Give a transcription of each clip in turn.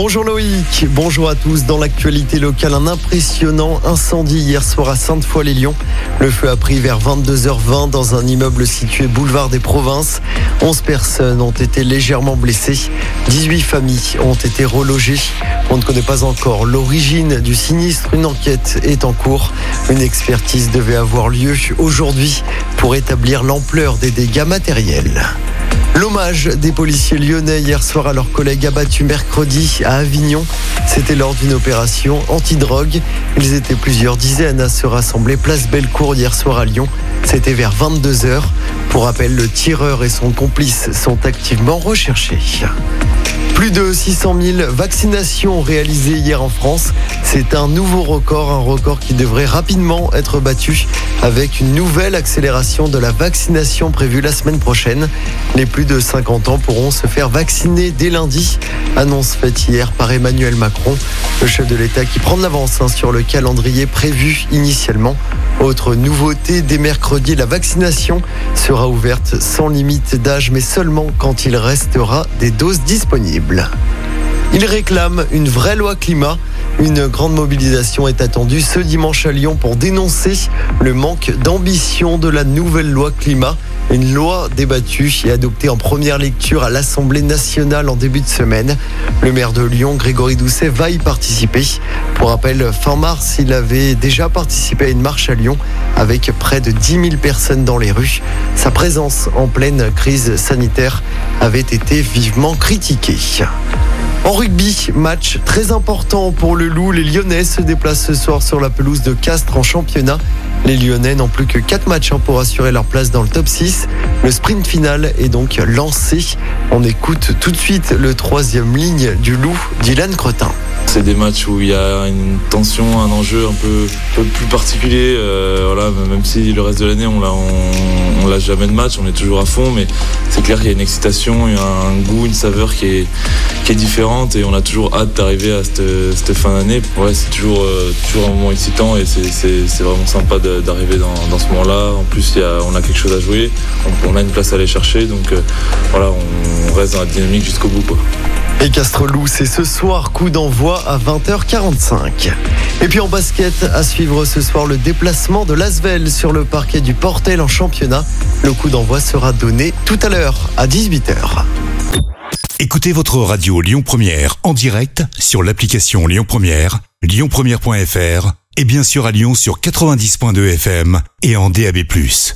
Bonjour Loïc, bonjour à tous. Dans l'actualité locale, un impressionnant incendie hier soir à Sainte-Foy-les-Lyons. Le feu a pris vers 22h20 dans un immeuble situé boulevard des Provinces. 11 personnes ont été légèrement blessées. 18 familles ont été relogées. On ne connaît pas encore l'origine du sinistre. Une enquête est en cours. Une expertise devait avoir lieu aujourd'hui pour établir l'ampleur des dégâts matériels. L'hommage des policiers lyonnais hier soir à leurs collègues abattus mercredi à Avignon. C'était lors d'une opération anti-drogue. Ils étaient plusieurs dizaines à se rassembler place Bellecour hier soir à Lyon. C'était vers 22h. Pour rappel, le tireur et son complice sont activement recherchés. Plus de 600 000 vaccinations réalisées hier en France. C'est un nouveau record, un record qui devrait rapidement être battu avec une nouvelle accélération de la vaccination prévue la semaine prochaine. Les plus de 50 ans pourront se faire vacciner dès lundi. Annonce faite hier par Emmanuel Macron, le chef de l'État qui prend de l'avance hein, sur le calendrier prévu initialement. Autre nouveauté, dès mercredi, la vaccination sera ouverte sans limite d'âge, mais seulement quand il restera des doses disponibles. Il réclame une vraie loi climat. Une grande mobilisation est attendue ce dimanche à Lyon pour dénoncer le manque d'ambition de la nouvelle loi climat. Une loi débattue et adoptée en première lecture à l'Assemblée nationale en début de semaine. Le maire de Lyon, Grégory Doucet, va y participer. Pour rappel, fin mars, il avait déjà participé à une marche à Lyon avec près de 10 000 personnes dans les rues. Sa présence en pleine crise sanitaire avait été vivement critiquée. En rugby, match très important pour le Loup. Les Lyonnais se déplacent ce soir sur la pelouse de Castres en championnat. Les Lyonnais n'ont plus que 4 matchs hein, pour assurer leur place dans le top 6. Le sprint final est donc lancé. On écoute tout de suite le troisième ligne du Loup, Dylan Cretin. C'est des matchs où il y a une tension, un enjeu un peu, peu plus particulier. Euh, voilà, même si le reste de l'année on l'a on, on jamais de match, on est toujours à fond, mais c'est clair qu'il y a une excitation, il y a un goût, une saveur qui est, qui est différente et on a toujours hâte d'arriver à cette, cette fin d'année. Ouais, c'est toujours, euh, toujours un moment excitant et c'est, vraiment sympa d'arriver dans, dans ce moment-là. En plus, y a, on a quelque chose à jouer, on, on a une place à aller chercher, donc euh, voilà, on reste dans la dynamique jusqu'au bout. Quoi. Et Castres-Loup, c'est ce soir, coup d'envoi à 20h45. Et puis en basket, à suivre ce soir le déplacement de l'Asvel sur le parquet du Portel en championnat. Le coup d'envoi sera donné tout à l'heure, à 18h. Écoutez votre radio Lyon Première en direct sur l'application Lyon Première, lyonpremière.fr et bien sûr à Lyon sur 90.2 FM et en DAB+.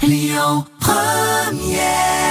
Lyon Première